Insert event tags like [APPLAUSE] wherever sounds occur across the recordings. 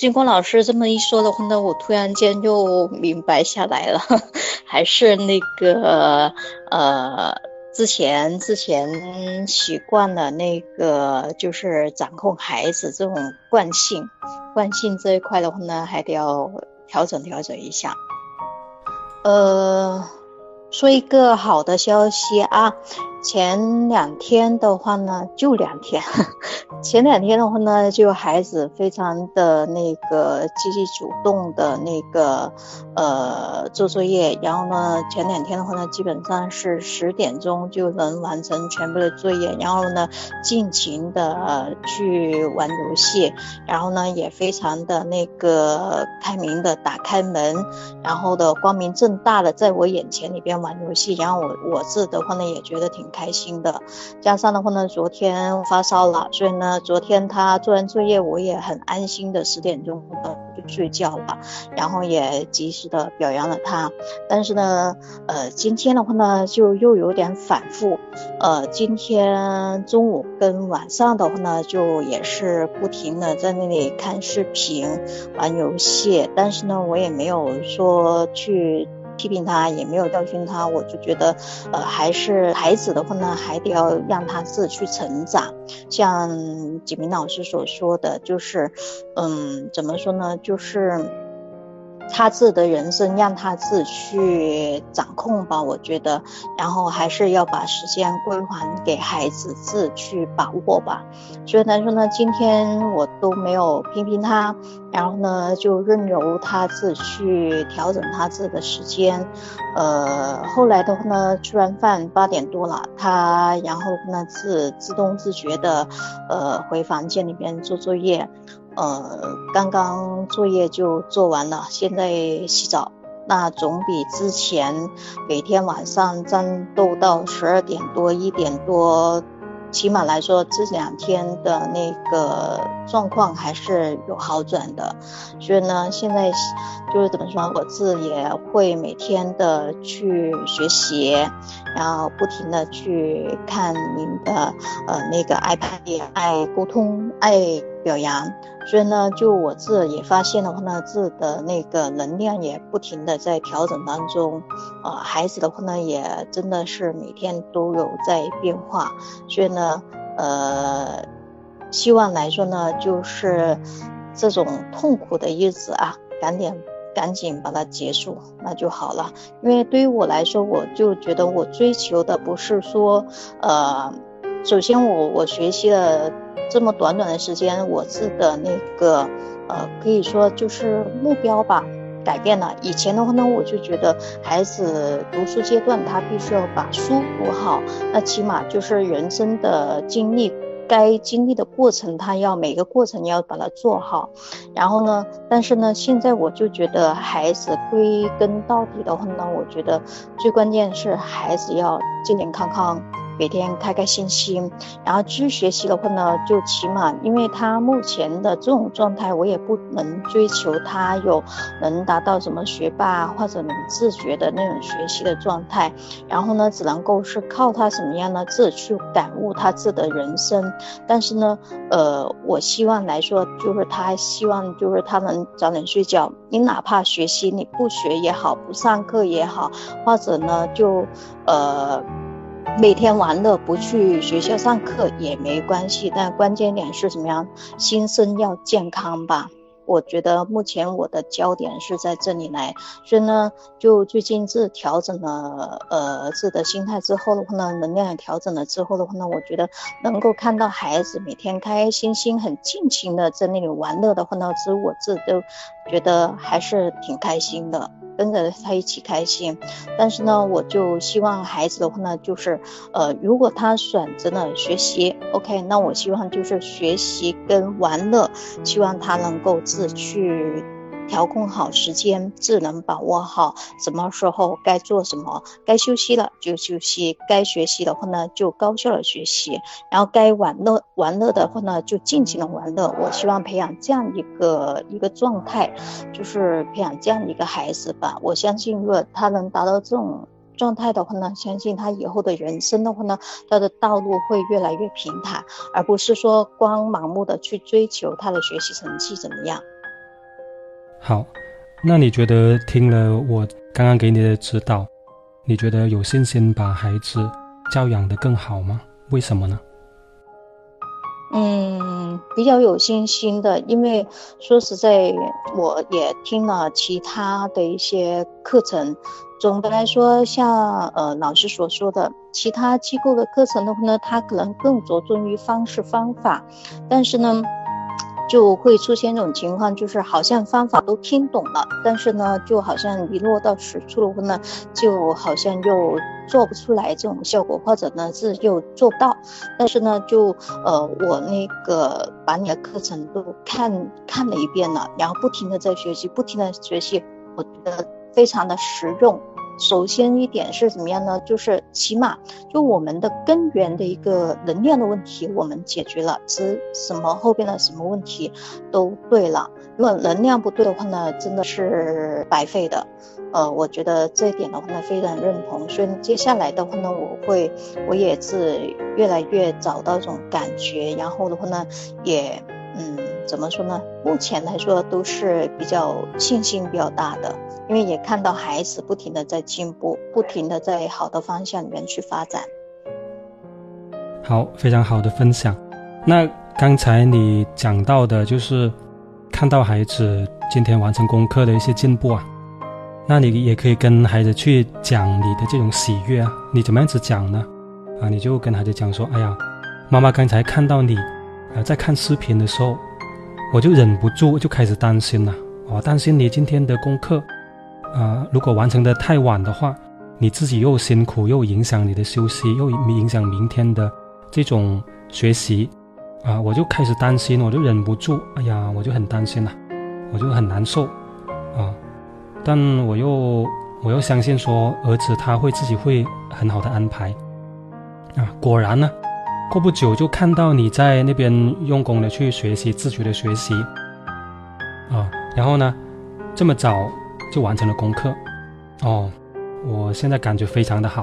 金光老师这么一说的话呢，我突然间就明白下来了，[LAUGHS] 还是那个呃，之前之前习惯了那个就是掌控孩子这种惯性，惯性这一块的话呢，还得要调整调整一下。呃，说一个好的消息啊。前两天的话呢，就两天。[LAUGHS] 前两天的话呢，就孩子非常的那个积极主动的那个呃做作业，然后呢，前两天的话呢，基本上是十点钟就能完成全部的作业，然后呢，尽情的去玩游戏，然后呢，也非常的那个开明的打开门，然后的光明正大的在我眼前里边玩游戏，然后我我自的话呢，也觉得挺。开心的，加上的话呢，昨天发烧了，所以呢，昨天他做完作业，我也很安心的十点钟就睡觉了，然后也及时的表扬了他。但是呢，呃，今天的话呢，就又有点反复，呃，今天中午跟晚上的话呢，就也是不停的在那里看视频、玩游戏，但是呢，我也没有说去。批评他也没有教训他，我就觉得，呃，还是孩子的话呢，还得要让他自己去成长。像景明老师所说的，就是，嗯，怎么说呢，就是。他自己的人生让他自己去掌控吧，我觉得，然后还是要把时间归还给孩子自己去把握吧。所以他说呢，今天我都没有批评他，然后呢就任由他自己去调整他自己的时间。呃，后来的话呢，吃完饭八点多了，他然后呢自自动自觉的呃回房间里边做作业。呃，刚刚作业就做完了，现在洗澡，那总比之前每天晚上战斗到十二点多、一点多。起码来说，这两天的那个状况还是有好转的，所以呢，现在就是怎么说，我自己也会每天的去学习，然后不停的去看您的呃那个 iPad，爱沟通，爱表扬，所以呢，就我自己也发现的话呢，自己的那个能量也不停的在调整当中，呃，孩子的话呢，也真的是每天都有在变化，所以呢。呃，希望来说呢，就是这种痛苦的日子啊，赶紧赶紧把它结束，那就好了。因为对于我来说，我就觉得我追求的不是说，呃，首先我我学习了这么短短的时间，我自的那个呃，可以说就是目标吧。改变了以前的话呢，我就觉得孩子读书阶段他必须要把书读好，那起码就是人生的经历，该经历的过程他要每个过程要把它做好。然后呢，但是呢，现在我就觉得孩子归根到底的话呢，我觉得最关键是孩子要健健康康。每天开开心心，然后去学习的话呢，就起码，因为他目前的这种状态，我也不能追求他有能达到什么学霸或者能自觉的那种学习的状态，然后呢，只能够是靠他什么样呢，自己去感悟他自己的人生。但是呢，呃，我希望来说，就是他希望就是他能早点睡觉，你哪怕学习你不学也好，不上课也好，或者呢，就呃。每天玩乐不去学校上课也没关系，但关键点是什么样？心身要健康吧。我觉得目前我的焦点是在这里来，所以呢，就最近自调整了呃自己的心态之后的话呢，能量也调整了之后的话呢，我觉得能够看到孩子每天开开心心、很尽情的在那里玩乐的话呢，其实我自己都觉得还是挺开心的。跟着他一起开心，但是呢，我就希望孩子的话呢，就是呃，如果他选择了学习，OK，那我希望就是学习跟玩乐，希望他能够自去。调控好时间，智能把握好，什么时候该做什么，该休息了就休息，该学习的话呢就高效的学习，然后该玩乐玩乐的话呢就尽情的玩乐。我希望培养这样一个一个状态，就是培养这样一个孩子吧。我相信，如果他能达到这种状态的话呢，相信他以后的人生的话呢，他的道路会越来越平坦，而不是说光盲目的去追求他的学习成绩怎么样。好，那你觉得听了我刚刚给你的指导，你觉得有信心把孩子教养的更好吗？为什么呢？嗯，比较有信心的，因为说实在，我也听了其他的一些课程。总的来说，像呃老师所说的，其他机构的课程的话呢，它可能更着重于方式方法，但是呢。就会出现这种情况，就是好像方法都听懂了，但是呢，就好像一落到实处的话呢，就好像又做不出来这种效果，或者呢是又做不到。但是呢，就呃我那个把你的课程都看看了一遍了，然后不停的在学习，不停的学习，我觉得非常的实用。首先一点是怎么样呢？就是起码就我们的根源的一个能量的问题，我们解决了，之什么后边的什么问题都对了。如果能量不对的话呢，真的是白费的。呃，我觉得这一点的话呢，非常认同。所以接下来的话呢，我会我也是越来越找到这种感觉，然后的话呢，也嗯，怎么说呢？目前来说都是比较信心比较大的。因为也看到孩子不停的在进步，不停的在好的方向里面去发展。好，非常好的分享。那刚才你讲到的就是看到孩子今天完成功课的一些进步啊，那你也可以跟孩子去讲你的这种喜悦啊。你怎么样子讲呢？啊，你就跟孩子讲说：“哎呀，妈妈刚才看到你啊在看视频的时候，我就忍不住就开始担心了，我担心你今天的功课。”啊，如果完成的太晚的话，你自己又辛苦，又影响你的休息，又影响明天的这种学习，啊，我就开始担心，我就忍不住，哎呀，我就很担心了，我就很难受，啊，但我又我又相信说儿子他会自己会很好的安排，啊，果然呢，过不久就看到你在那边用功的去学习，自觉的学习，啊，然后呢，这么早。就完成了功课，哦，我现在感觉非常的好，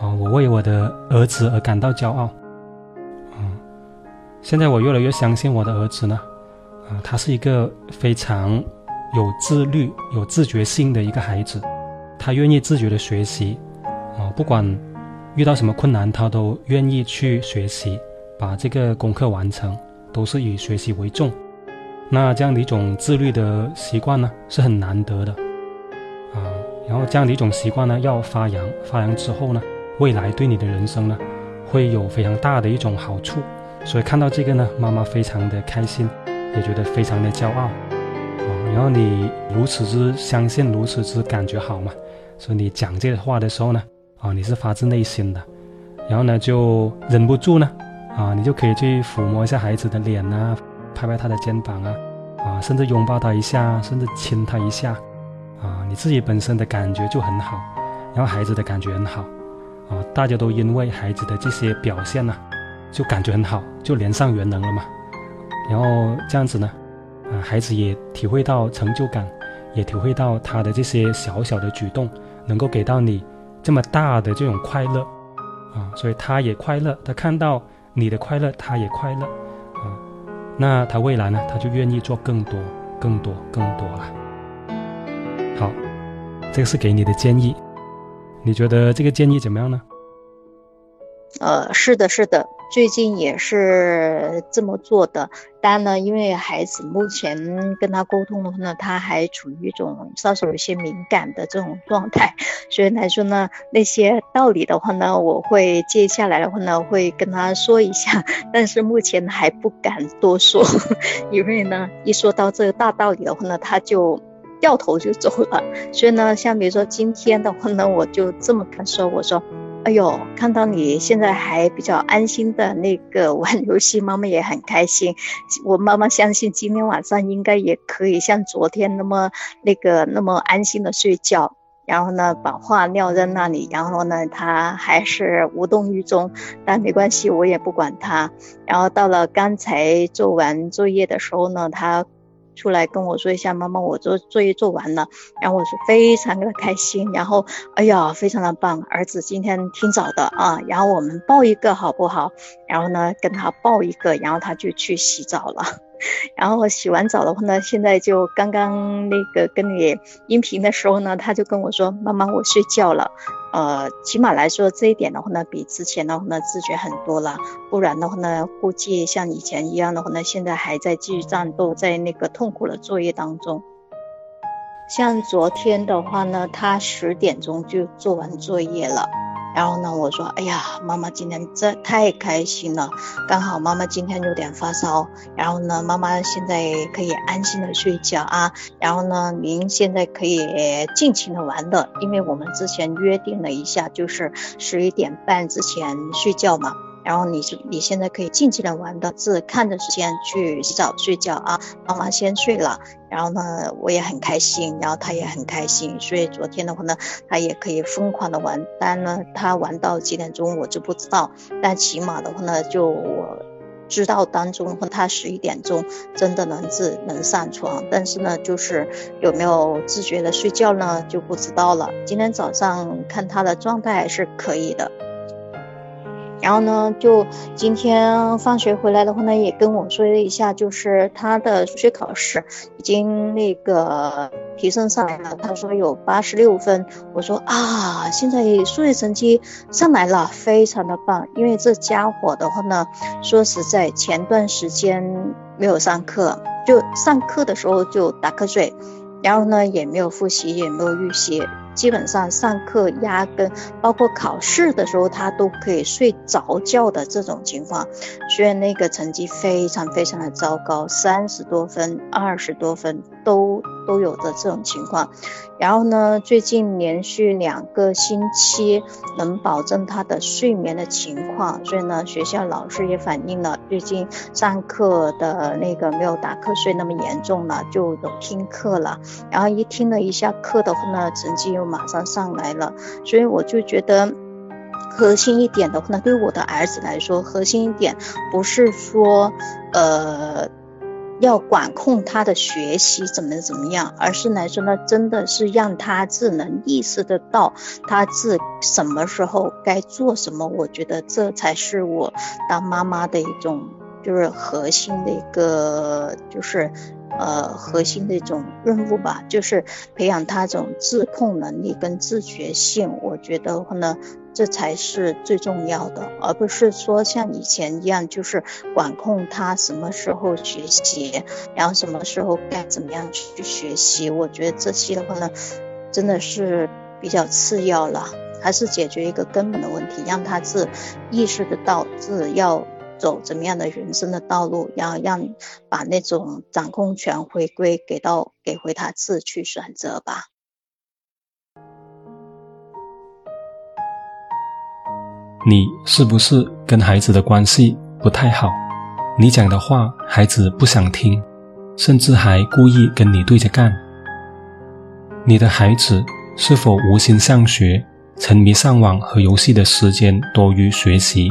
啊，我为我的儿子而感到骄傲，啊，现在我越来越相信我的儿子呢，啊，他是一个非常有自律、有自觉性的一个孩子，他愿意自觉的学习，啊，不管遇到什么困难，他都愿意去学习，把这个功课完成，都是以学习为重。那这样的一种自律的习惯呢，是很难得的，啊，然后这样的一种习惯呢，要发扬，发扬之后呢，未来对你的人生呢，会有非常大的一种好处。所以看到这个呢，妈妈非常的开心，也觉得非常的骄傲，啊，然后你如此之相信，如此之感觉好嘛，所以你讲这话的时候呢，啊，你是发自内心的，然后呢，就忍不住呢，啊，你就可以去抚摸一下孩子的脸呐。拍拍他的肩膀啊，啊，甚至拥抱他一下，甚至亲他一下，啊，你自己本身的感觉就很好，然后孩子的感觉很好，啊，大家都因为孩子的这些表现呢，就感觉很好，就连上元能了嘛。然后这样子呢，啊，孩子也体会到成就感，也体会到他的这些小小的举动能够给到你这么大的这种快乐，啊，所以他也快乐，他看到你的快乐，他也快乐啊。那他未来呢？他就愿意做更多、更多、更多了。好，这个是给你的建议，你觉得这个建议怎么样呢？呃，是的，是的。最近也是这么做的，当然呢，因为孩子目前跟他沟通的话呢，他还处于一种稍稍有些敏感的这种状态，所以来说呢，那些道理的话呢，我会接下来的话呢，会跟他说一下，[LAUGHS] 但是目前还不敢多说，[LAUGHS] 因为呢，一说到这个大道理的话呢，他就掉头就走了，所以呢，像比如说今天的话呢，我就这么跟说，我说。哎呦，看到你现在还比较安心的那个 [LAUGHS] 玩游戏，妈妈也很开心。我妈妈相信今天晚上应该也可以像昨天那么那个那么安心的睡觉。然后呢，把话撂在那里，然后呢，他还是无动于衷。但没关系，我也不管他。然后到了刚才做完作业的时候呢，他。出来跟我说一下，妈妈，我做作业做完了，然后我是非常的开心，[LAUGHS] 然后哎呀，非常的棒，儿子今天挺早的啊，然后我们抱一个好不好？然后呢，跟他抱一个，然后他就去洗澡了。然后洗完澡的话呢，现在就刚刚那个跟你音频的时候呢，他就跟我说：“妈妈，我睡觉了。”呃，起码来说这一点的话呢，比之前的话呢自觉很多了。不然的话呢，估计像以前一样的话呢，现在还在继续战斗，在那个痛苦的作业当中。像昨天的话呢，他十点钟就做完作业了。然后呢，我说，哎呀，妈妈今天这太开心了，刚好妈妈今天有点发烧，然后呢，妈妈现在可以安心的睡觉啊，然后呢，您现在可以尽情的玩乐，因为我们之前约定了一下，就是十一点半之前睡觉嘛。然后你是你现在可以尽情的玩的，自看着时间去洗澡睡觉啊。妈妈先睡了，然后呢我也很开心，然后他也很开心，所以昨天的话呢，他也可以疯狂的玩。但呢他玩到几点钟我就不知道，但起码的话呢，就我知道当中他十一点钟真的能自能上床，但是呢就是有没有自觉的睡觉呢就不知道了。今天早上看他的状态还是可以的。然后呢，就今天放学回来的话呢，也跟我说了一下，就是他的数学考试已经那个提升上来了。他说有八十六分，我说啊，现在数学成绩上来了，非常的棒。因为这家伙的话呢，说实在，前段时间没有上课，就上课的时候就打瞌睡，然后呢也没有复习，也没有预习。基本上上课压根，包括考试的时候，他都可以睡着觉的这种情况，所以那个成绩非常非常的糟糕，三十多分、二十多分都都有的这种情况。然后呢，最近连续两个星期能保证他的睡眠的情况，所以呢，学校老师也反映了，最近上课的那个没有打瞌睡那么严重了，就有听课了。然后一听了一下课的话呢，成绩又马上上来了。所以我就觉得，核心一点的话呢，对我的儿子来说，核心一点不是说，呃。要管控他的学习怎么怎么样，而是来说呢，真的是让他自能意识得到他自什么时候该做什么。我觉得这才是我当妈妈的一种，就是核心的一个，就是呃核心的一种任务吧，就是培养他这种自控能力跟自觉性。我觉得话呢。这才是最重要的，而不是说像以前一样，就是管控他什么时候学习，然后什么时候该怎么样去学习。我觉得这些的话呢，真的是比较次要了，还是解决一个根本的问题，让他自意识得到自要走怎么样的人生的道路，然后让把那种掌控权回归给到给回他自去选择吧。你是不是跟孩子的关系不太好？你讲的话孩子不想听，甚至还故意跟你对着干。你的孩子是否无心上学，沉迷上网和游戏的时间多于学习，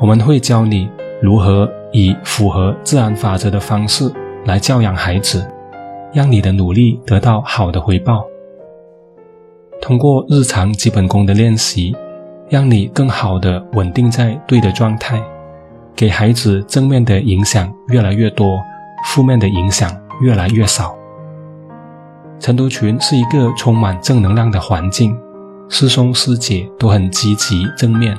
我们会教你如何以符合自然法则的方式来教养孩子，让你的努力得到好的回报。通过日常基本功的练习。让你更好的稳定在对的状态，给孩子正面的影响越来越多，负面的影响越来越少。晨读群是一个充满正能量的环境，师兄师姐都很积极正面，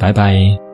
拜拜。